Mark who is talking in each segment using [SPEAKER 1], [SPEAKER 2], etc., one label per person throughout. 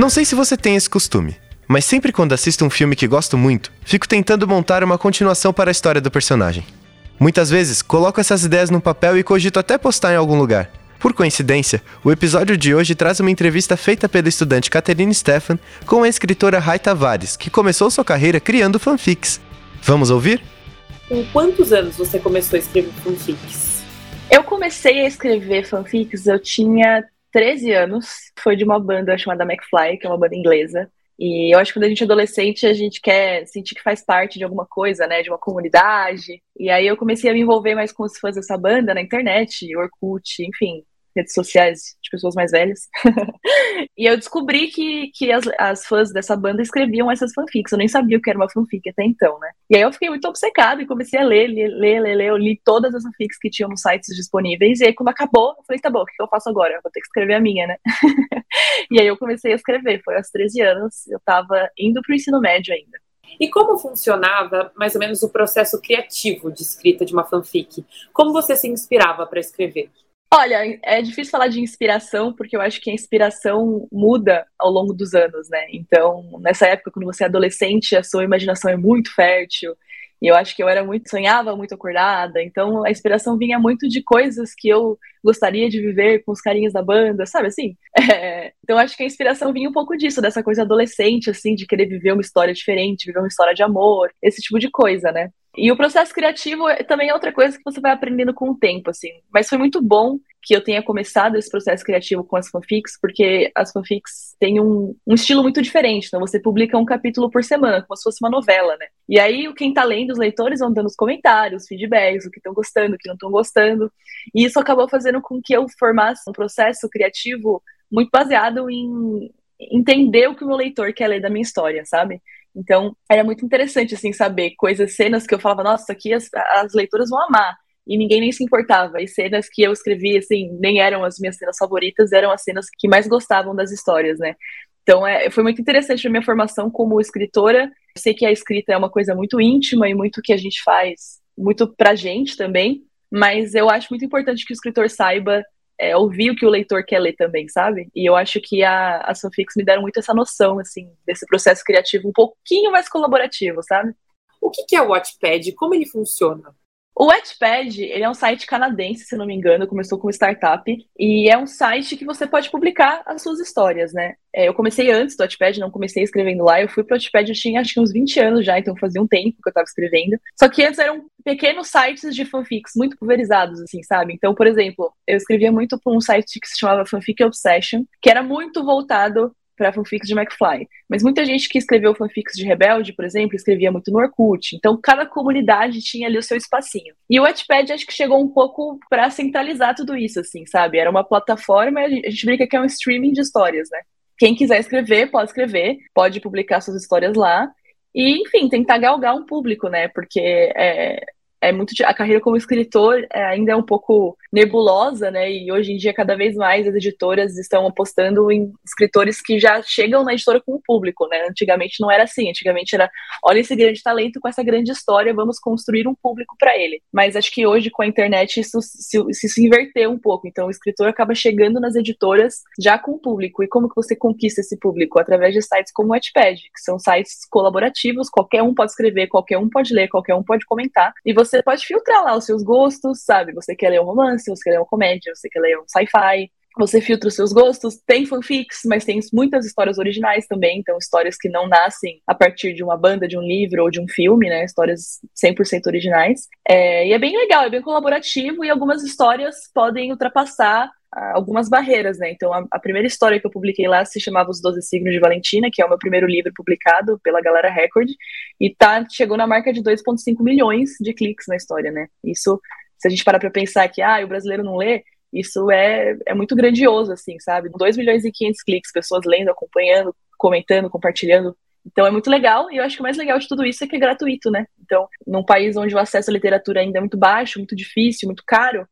[SPEAKER 1] Não sei se você tem esse costume, mas sempre quando assisto um filme que gosto muito, fico tentando montar uma continuação para a história do personagem. Muitas vezes, coloco essas ideias no papel e cogito até postar em algum lugar. Por coincidência, o episódio de hoje traz uma entrevista feita pela estudante Catherine Stefan com a escritora Rai Tavares, que começou sua carreira criando fanfics. Vamos ouvir?
[SPEAKER 2] Com quantos anos você começou a escrever fanfics?
[SPEAKER 3] Eu comecei a escrever fanfics, eu tinha 13 anos. Foi de uma banda chamada McFly, que é uma banda inglesa. E eu acho que quando a gente é adolescente, a gente quer sentir que faz parte de alguma coisa, né? De uma comunidade. E aí eu comecei a me envolver mais com os fãs dessa banda na internet, Orkut, enfim, redes sociais de pessoas mais velhas. e eu descobri que, que as, as fãs dessa banda escreviam essas fanfics. Eu nem sabia o que era uma fanfic até então, né? E aí eu fiquei muito obcecada e comecei a ler, ler, ler, ler, ler. Eu li todas as fanfics que tinham nos sites disponíveis. E aí, quando acabou, eu falei, tá bom, o que eu faço agora? Eu vou ter que escrever a minha, né? e aí eu comecei a escrever. Foi aos 13 anos, eu tava indo pro ensino médio ainda.
[SPEAKER 2] E como funcionava mais ou menos o processo criativo de escrita de uma fanfic? Como você se inspirava para escrever?
[SPEAKER 3] Olha, é difícil falar de inspiração, porque eu acho que a inspiração muda ao longo dos anos, né? Então, nessa época, quando você é adolescente, a sua imaginação é muito fértil. E eu acho que eu era muito, sonhava muito acordada. Então, a inspiração vinha muito de coisas que eu gostaria de viver com os carinhos da banda, sabe assim? É, então, acho que a inspiração vinha um pouco disso, dessa coisa adolescente, assim, de querer viver uma história diferente, viver uma história de amor, esse tipo de coisa, né? E o processo criativo é, também é outra coisa que você vai aprendendo com o tempo, assim. Mas foi muito bom que eu tenha começado esse processo criativo com as fanfics, porque as fanfics têm um, um estilo muito diferente. Então, você publica um capítulo por semana, como se fosse uma novela, né? E aí, quem tá lendo, os leitores vão dando os comentários, feedbacks, o que estão gostando, o que não estão gostando. E isso acabou fazendo com que eu formasse um processo criativo muito baseado em entender o que o meu leitor quer ler da minha história, sabe? Então, era muito interessante, assim, saber coisas, cenas que eu falava, nossa, aqui as, as leitoras vão amar. E ninguém nem se importava. E cenas que eu escrevi, assim, nem eram as minhas cenas favoritas, eram as cenas que mais gostavam das histórias, né? Então, é, foi muito interessante a minha formação como escritora. Eu sei que a escrita é uma coisa muito íntima e muito que a gente faz, muito pra gente também, mas eu acho muito importante que o escritor saiba é, ouvir o que o leitor quer ler também, sabe? E eu acho que a, as me deram muito essa noção, assim, desse processo criativo um pouquinho mais colaborativo, sabe?
[SPEAKER 2] O que, que é o Wattpad? Como ele funciona?
[SPEAKER 3] O Wattpad, ele é um site canadense, se não me engano, começou como startup, e é um site que você pode publicar as suas histórias, né? É, eu comecei antes do Wattpad, não comecei escrevendo lá, eu fui pro Wattpad, eu tinha acho que uns 20 anos já, então fazia um tempo que eu tava escrevendo. Só que antes eram pequenos sites de fanfics, muito pulverizados, assim, sabe? Então, por exemplo, eu escrevia muito para um site que se chamava Fanfic Obsession, que era muito voltado para fanfics de McFly. Mas muita gente que escreveu fanfics de Rebelde, por exemplo, escrevia muito no Orkut. Então, cada comunidade tinha ali o seu espacinho. E o Wattpad acho que chegou um pouco para centralizar tudo isso, assim, sabe? Era uma plataforma, a gente brinca que é um streaming de histórias, né? Quem quiser escrever, pode escrever, pode publicar suas histórias lá. E, enfim, tentar galgar um público, né? Porque é, é muito a carreira como escritor é, ainda é um pouco nebulosa, né? E hoje em dia cada vez mais as editoras estão apostando em escritores que já chegam na editora com o público, né? Antigamente não era assim, antigamente era olha esse grande talento com essa grande história, vamos construir um público para ele. Mas acho que hoje com a internet isso se, se, inverteu um pouco. Então o escritor acaba chegando nas editoras já com o público. E como que você conquista esse público? Através de sites como o Wattpad, que são sites colaborativos, qualquer um pode escrever, qualquer um pode ler, qualquer um pode comentar. E você você pode filtrar lá os seus gostos, sabe? Você quer ler um romance, você quer ler uma comédia, você quer ler um sci-fi. Você filtra os seus gostos, tem fanfics, mas tem muitas histórias originais também, então histórias que não nascem a partir de uma banda, de um livro ou de um filme, né? Histórias 100% originais. É, e é bem legal, é bem colaborativo e algumas histórias podem ultrapassar algumas barreiras, né? Então, a, a, primeira história que eu publiquei lá se chamava Os Doze Signos de Valentina, que é o meu primeiro livro publicado pela Galera Record, e tá, chegou na marca de 2,5 milhões de cliques na história, né? Isso, se a gente parar pra pensar que, ah, o brasileiro não lê, isso é, é muito grandioso, assim, sabe? 2 milhões e 500 cliques, pessoas lendo, acompanhando, comentando, compartilhando. Então é muito legal, e eu acho que o mais legal de tudo isso é que é gratuito, né? Então, num país onde o acesso à literatura ainda é muito baixo, muito difícil, muito caro,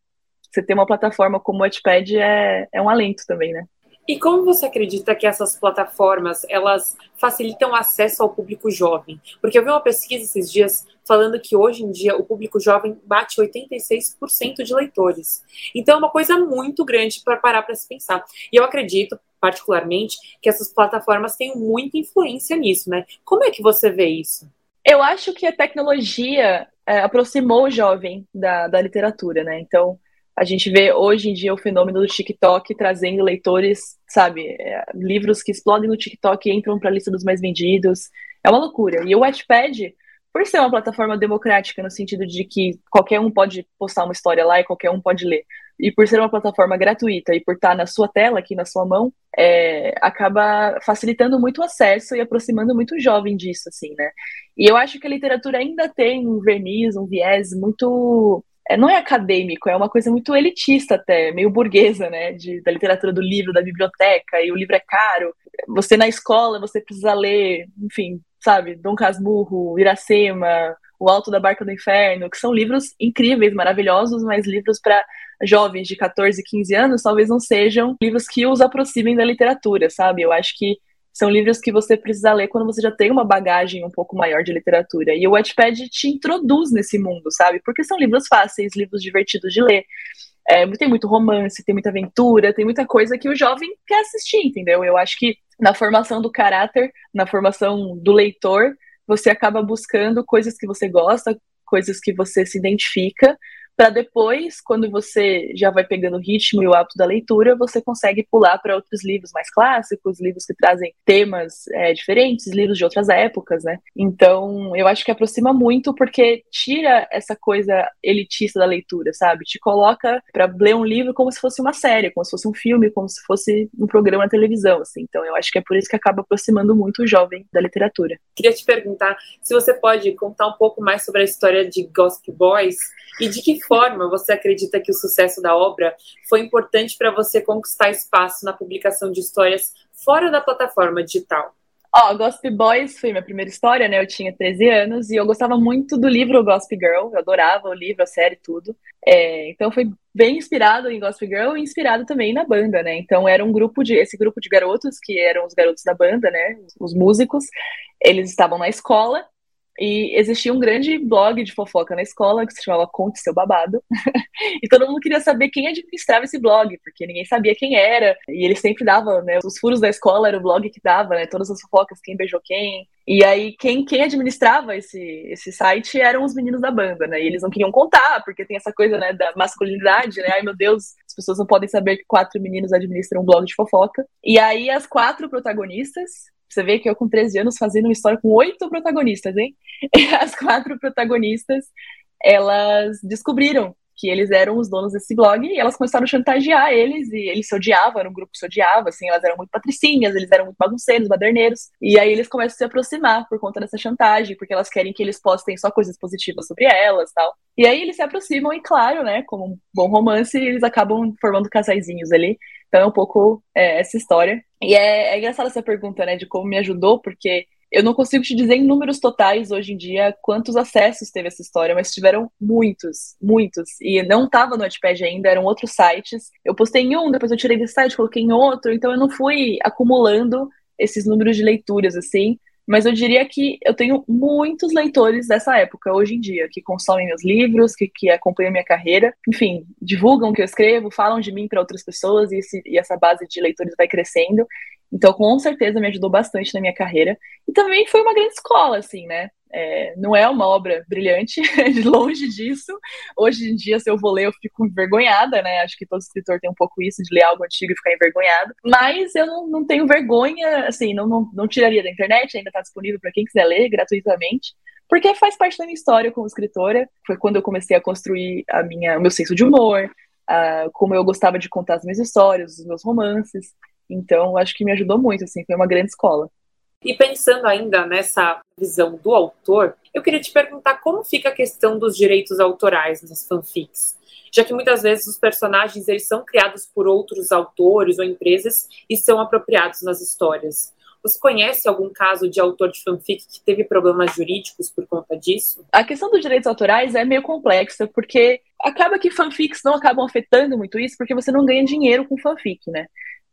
[SPEAKER 3] você ter uma plataforma como o Wattpad é, é um alento também, né?
[SPEAKER 2] E como você acredita que essas plataformas elas facilitam acesso ao público jovem? Porque eu vi uma pesquisa esses dias falando que hoje em dia o público jovem bate 86% de leitores. Então é uma coisa muito grande para parar para se pensar. E eu acredito, particularmente, que essas plataformas têm muita influência nisso, né? Como é que você vê isso?
[SPEAKER 3] Eu acho que a tecnologia é, aproximou o jovem da, da literatura, né? Então, a gente vê hoje em dia o fenômeno do TikTok trazendo leitores, sabe, é, livros que explodem no TikTok e entram para a lista dos mais vendidos. É uma loucura. E o Wattpad, por ser uma plataforma democrática no sentido de que qualquer um pode postar uma história lá e qualquer um pode ler, e por ser uma plataforma gratuita e por estar na sua tela, aqui na sua mão, é, acaba facilitando muito o acesso e aproximando muito o jovem disso, assim, né? E eu acho que a literatura ainda tem um verniz, um viés muito não é acadêmico, é uma coisa muito elitista até, meio burguesa, né? De, da literatura do livro, da biblioteca, e o livro é caro. Você na escola, você precisa ler, enfim, sabe, Dom Casmurro, Iracema, O Alto da Barca do Inferno, que são livros incríveis, maravilhosos, mas livros para jovens de 14, 15 anos talvez não sejam livros que os aproximem da literatura, sabe? Eu acho que são livros que você precisa ler quando você já tem uma bagagem um pouco maior de literatura. E o Wattpad te introduz nesse mundo, sabe? Porque são livros fáceis, livros divertidos de ler. É, tem muito romance, tem muita aventura, tem muita coisa que o jovem quer assistir, entendeu? Eu acho que na formação do caráter, na formação do leitor, você acaba buscando coisas que você gosta, coisas que você se identifica, para depois, quando você já vai pegando o ritmo e o hábito da leitura, você consegue pular para outros livros mais clássicos, livros que trazem temas é, diferentes, livros de outras épocas, né? Então, eu acho que aproxima muito porque tira essa coisa elitista da leitura, sabe? Te coloca para ler um livro como se fosse uma série, como se fosse um filme, como se fosse um programa na televisão, assim. Então, eu acho que é por isso que acaba aproximando muito o jovem da literatura.
[SPEAKER 2] Queria te perguntar se você pode contar um pouco mais sobre a história de Gossip Boys e de que forma você acredita que o sucesso da obra foi importante para você conquistar espaço na publicação de histórias fora da plataforma digital?
[SPEAKER 3] Ó, oh, Gossip Boys foi minha primeira história, né? Eu tinha 13 anos e eu gostava muito do livro Gossip Girl, eu adorava o livro, a série, tudo. É, então foi bem inspirado em Gossip Girl e inspirado também na banda, né? Então era um grupo de esse grupo de garotos que eram os garotos da banda, né? Os músicos. Eles estavam na escola e existia um grande blog de fofoca na escola que se chamava Conte Seu Babado. e todo mundo queria saber quem administrava esse blog, porque ninguém sabia quem era. E ele sempre dava, né? Os furos da escola era o blog que dava, né? Todas as fofocas, quem beijou quem. E aí, quem, quem administrava esse, esse site eram os meninos da banda, né? E eles não queriam contar, porque tem essa coisa, né, da masculinidade, né? Ai, meu Deus, as pessoas não podem saber que quatro meninos administram um blog de fofoca. E aí, as quatro protagonistas, você vê que eu, com 13 anos, fazendo uma história com oito protagonistas, hein? E as quatro protagonistas, elas descobriram que eles eram os donos desse blog e elas começaram a chantagear eles e eles se odiavam, era um grupo que se odiava, assim, elas eram muito patricinhas, eles eram muito bagunceiros, baderneiros, e aí eles começam a se aproximar por conta dessa chantagem, porque elas querem que eles postem só coisas positivas sobre elas, tal. E aí eles se aproximam e, claro, né, como um bom romance, eles acabam formando casaizinhos ali. Então é um pouco é, essa história. E é, é engraçada essa pergunta, né, de como me ajudou, porque eu não consigo te dizer em números totais hoje em dia quantos acessos teve essa história, mas tiveram muitos, muitos. E não estava no Notepad ainda, eram outros sites. Eu postei em um, depois eu tirei desse site, coloquei em outro, então eu não fui acumulando esses números de leituras assim. Mas eu diria que eu tenho muitos leitores dessa época, hoje em dia, que consomem meus livros, que, que acompanham minha carreira, enfim, divulgam o que eu escrevo, falam de mim para outras pessoas e, esse, e essa base de leitores vai crescendo. Então, com certeza, me ajudou bastante na minha carreira. E também foi uma grande escola, assim, né? É, não é uma obra brilhante, longe disso. Hoje em dia, se eu vou ler, eu fico envergonhada, né? Acho que todo escritor tem um pouco isso de ler algo antigo e ficar envergonhado. Mas eu não, não tenho vergonha, assim, não, não, não tiraria da internet, ainda está disponível para quem quiser ler gratuitamente. Porque faz parte da minha história como escritora. Foi quando eu comecei a construir a minha, o meu senso de humor, uh, como eu gostava de contar as minhas histórias, os meus romances. Então, acho que me ajudou muito, assim, foi uma grande escola.
[SPEAKER 2] E pensando ainda nessa visão do autor, eu queria te perguntar como fica a questão dos direitos autorais nas fanfics. Já que muitas vezes os personagens eles são criados por outros autores ou empresas e são apropriados nas histórias. Você conhece algum caso de autor de fanfic que teve problemas jurídicos por conta disso?
[SPEAKER 3] A questão dos direitos autorais é meio complexa, porque acaba que fanfics não acabam afetando muito isso, porque você não ganha dinheiro com fanfic, né?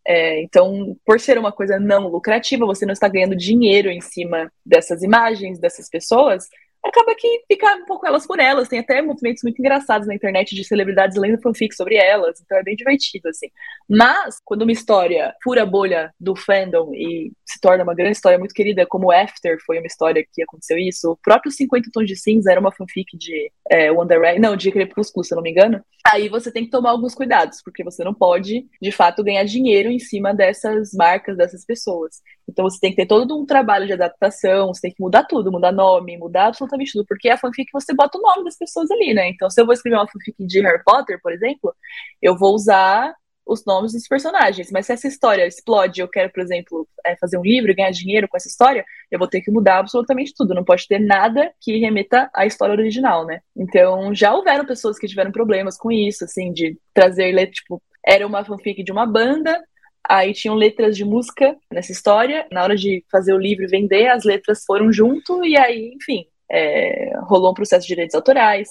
[SPEAKER 3] É, então, por ser uma coisa não lucrativa, você não está ganhando dinheiro em cima dessas imagens, dessas pessoas, acaba que fica um pouco elas por elas. Tem até movimentos muito engraçados na internet de celebridades lendo fanfic sobre elas, então é bem divertido, assim. Mas, quando uma história fura a bolha do fandom e se torna uma grande história muito querida, como After foi uma história que aconteceu isso, o próprio 50 Tons de Cinza era uma fanfic de é, One Direction, não, de Crepúsculo, se eu não me engano, aí você tem que tomar alguns cuidados, porque você não pode, de fato, ganhar dinheiro em cima dessas marcas, dessas pessoas. Então você tem que ter todo um trabalho de adaptação, você tem que mudar tudo, mudar nome, mudar absolutamente tudo, porque a fanfic você bota o nome das pessoas ali, né? Então se eu vou escrever uma fanfic de Harry Potter, por exemplo, eu vou usar os nomes dos personagens. Mas se essa história explode, eu quero, por exemplo, é, fazer um livro e ganhar dinheiro com essa história, eu vou ter que mudar absolutamente tudo. Não pode ter nada que remeta à história original, né? Então, já houveram pessoas que tiveram problemas com isso, assim, de trazer, tipo, era uma fanfic de uma banda, aí tinham letras de música nessa história. Na hora de fazer o livro e vender, as letras foram junto, e aí, enfim, é, rolou um processo de direitos autorais.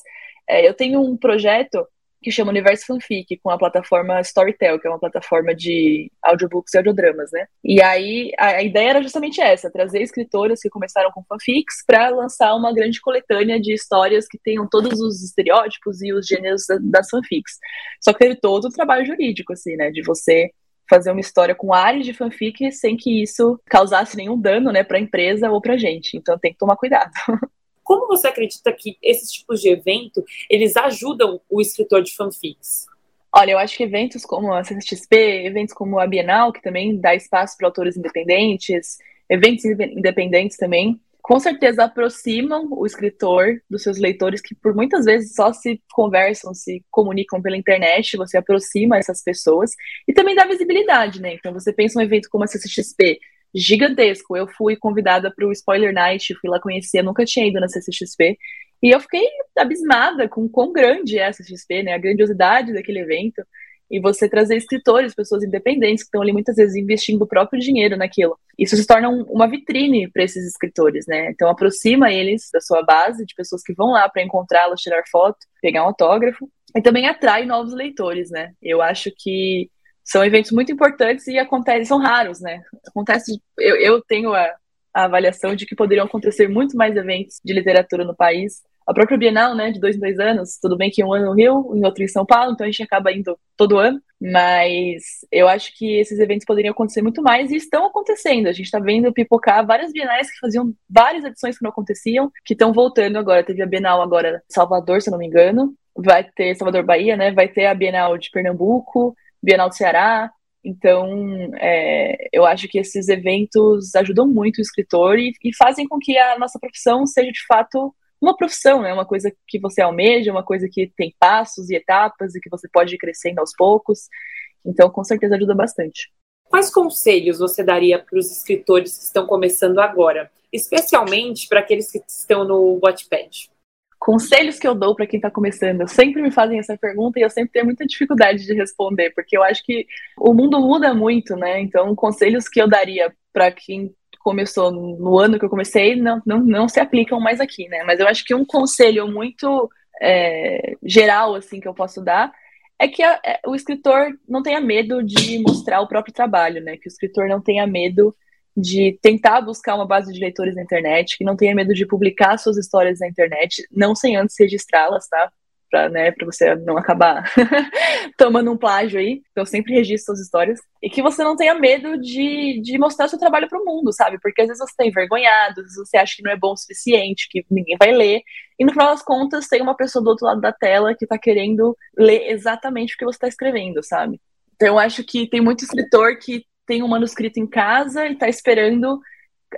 [SPEAKER 3] É, eu tenho um projeto que chama Universo Fanfic, com a plataforma Storytel, que é uma plataforma de audiobooks e audiodramas, né? E aí a, ideia era justamente essa, trazer escritoras que começaram com fanfics para lançar uma grande coletânea de histórias que tenham todos os estereótipos e os gêneros da, das fanfics. Só que teve todo o trabalho jurídico, assim, né? De você fazer uma história com áreas de fanfic sem que isso causasse nenhum dano, né, para a empresa ou para a gente. Então tem que tomar cuidado.
[SPEAKER 2] Como você acredita que esses tipos de evento, eles ajudam o escritor de fanfics?
[SPEAKER 3] Olha, eu acho que eventos como a CCXP, eventos como a Bienal, que também dá espaço para autores independentes, eventos independentes também, com certeza aproximam o escritor dos seus leitores, que por muitas vezes só se conversam, se comunicam pela internet, você aproxima essas pessoas, e também dá visibilidade, né? Então você pensa um evento como a CCXP, gigantesco. Eu fui convidada para o Spoiler Night, fui lá conhecer, nunca tinha ido na CCXP. E eu fiquei abismada com quão grande é a CCXP, né? A grandiosidade daquele evento. E você trazer escritores, pessoas independentes, que estão ali muitas vezes investindo o próprio dinheiro naquilo. Isso se torna um, uma vitrine para esses escritores, né? Então aproxima eles da sua base, de pessoas que vão lá para encontrá-los, tirar foto, pegar um autógrafo. E também atrai novos leitores, né? Eu acho que são eventos muito importantes e acontecem, são raros, né? Acontece, eu, eu tenho a, a, avaliação de que poderiam acontecer muito mais eventos de literatura no país. A própria Bienal, né, de dois em dois anos, tudo bem que um ano no Rio, em outro em São Paulo, então a gente acaba indo todo ano, mas eu acho que esses eventos poderiam acontecer muito mais e estão acontecendo. A gente está vendo pipocar várias bienais que faziam várias edições que não aconteciam, que estão voltando agora. Teve a Bienal agora Salvador, se eu não me engano, vai ter Salvador Bahia, né? Vai ter a Bienal de Pernambuco, Bienal do Ceará. Então, é, eu acho que esses eventos ajudam muito o escritor e, e, fazem com que a nossa profissão seja de fato uma profissão, né? Uma coisa que você almeja, uma coisa que tem passos e etapas e que você pode ir crescendo aos poucos. Então, com certeza ajuda bastante.
[SPEAKER 2] Quais conselhos você daria para os escritores que estão começando agora, especialmente para aqueles que estão no Wattpad?
[SPEAKER 3] Conselhos que eu dou para quem está começando. Sempre me fazem essa pergunta e eu sempre tenho muita dificuldade de responder, porque eu acho que o mundo muda muito, né? Então, conselhos que eu daria para quem começou no ano que eu comecei não, não, não se aplicam mais aqui, né? Mas eu acho que um conselho muito é, geral, assim, que eu posso dar é que a, é, o escritor não tenha medo de mostrar o próprio trabalho, né? Que o escritor não tenha medo de tentar buscar uma base de leitores na internet, que não tenha medo de publicar suas histórias na internet, não sem antes registrá-las, tá? Pra, né, você não acabar tomando um plágio aí. Então, sempre registre suas histórias. E que você não tenha medo de, de mostrar seu trabalho pro mundo, sabe? Porque às vezes você tá envergonhado, às vezes você acha que não é bom o suficiente, que ninguém vai ler. E no final das contas, tem uma pessoa do outro lado da tela que tá querendo ler exatamente o que você tá escrevendo, sabe? Então, eu acho que tem muito escritor que tem um manuscrito em casa e está esperando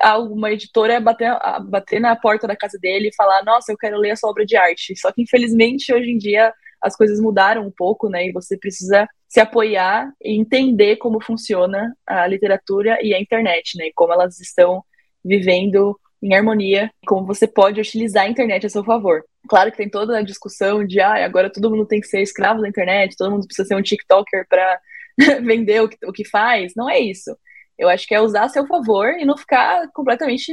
[SPEAKER 3] alguma editora bater, bater na porta da casa dele e falar: Nossa, eu quero ler a sua obra de arte. Só que, infelizmente, hoje em dia as coisas mudaram um pouco, né? E você precisa se apoiar e entender como funciona a literatura e a internet, né? E como elas estão vivendo em harmonia, como você pode utilizar a internet a seu favor. Claro que tem toda a discussão de, ah, agora todo mundo tem que ser escravo da internet, todo mundo precisa ser um TikToker para vender o que, o que faz. Não é isso. Eu acho que é usar a seu favor e não ficar completamente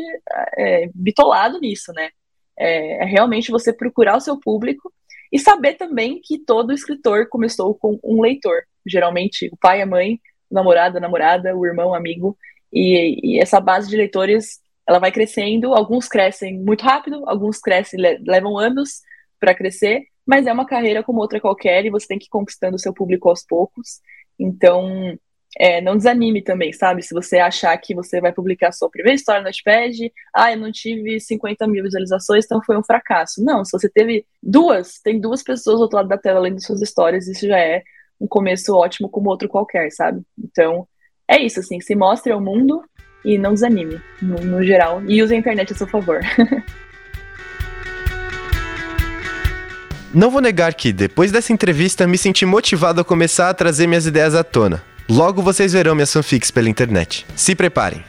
[SPEAKER 3] é, bitolado nisso, né? É, é realmente você procurar o seu público e saber também que todo escritor começou com um leitor. Geralmente, o pai, a mãe, o namorado, a namorada, o irmão, o amigo. E, e essa base de leitores, ela vai crescendo. Alguns crescem muito rápido, alguns crescem, levam anos para crescer, mas é uma carreira como outra qualquer e você tem que ir conquistando o seu público aos poucos. Então, é, não desanime também, sabe? Se você achar que você vai publicar sua primeira história no Notepad, ah, eu não tive 50 mil visualizações, então foi um fracasso. Não, se você teve duas, tem duas pessoas do outro lado da tela lendo suas histórias, isso já é um começo ótimo como outro qualquer, sabe? Então, é isso, assim, se mostre ao mundo e não desanime, no, no geral, e use a internet a seu favor.
[SPEAKER 1] Não vou negar que, depois dessa entrevista, me senti motivado a começar a trazer minhas ideias à tona. Logo vocês verão minhas fanfics pela internet. Se preparem.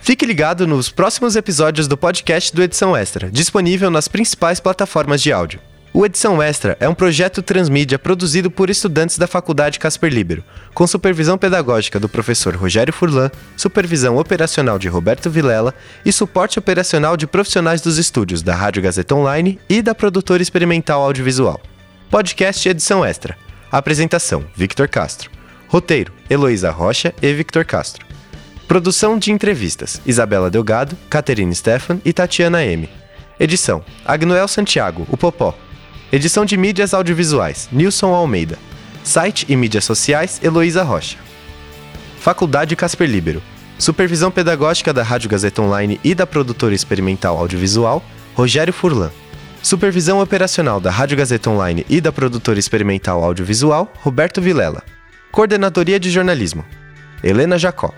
[SPEAKER 1] Fique ligado nos próximos episódios do podcast do Edição Extra, disponível nas principais plataformas de áudio. O Edição Extra é um projeto transmídia produzido por estudantes da Faculdade Casper Libero, com supervisão pedagógica do professor Rogério Furlan, supervisão operacional de Roberto Vilela e suporte operacional de profissionais dos estúdios da Rádio Gazeta Online e da produtora experimental audiovisual. Podcast Edição Extra. Apresentação: Victor Castro. Roteiro: Heloísa Rocha e Victor Castro. Produção de entrevistas: Isabela Delgado, Caterine Stefan e Tatiana M. Edição: Agnoel Santiago, o Popó. Edição de mídias audiovisuais: Nilson Almeida. Site e mídias sociais: Heloísa Rocha. Faculdade Casper Libero. Supervisão pedagógica da Rádio Gazeta Online e da produtora experimental audiovisual: Rogério Furlan. Supervisão operacional da Rádio Gazeta Online e da produtora experimental audiovisual: Roberto Vilela. Coordenadoria de Jornalismo: Helena Jacó.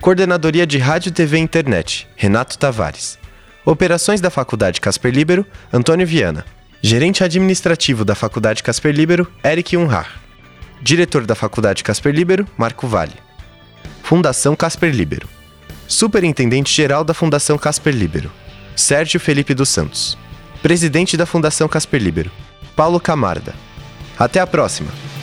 [SPEAKER 1] Coordenadoria de Rádio, TV e Internet: Renato Tavares. Operações da Faculdade Casper Libero: Antônio Viana. Gerente administrativo da Faculdade Casper Libero: Eric Unhar. Diretor da Faculdade Casper Libero: Marco Vale. Fundação Casper Libero. Superintendente-geral da Fundação Casper Libero: Sérgio Felipe dos Santos. Presidente da Fundação Casper Libero: Paulo Camarda. Até a próxima!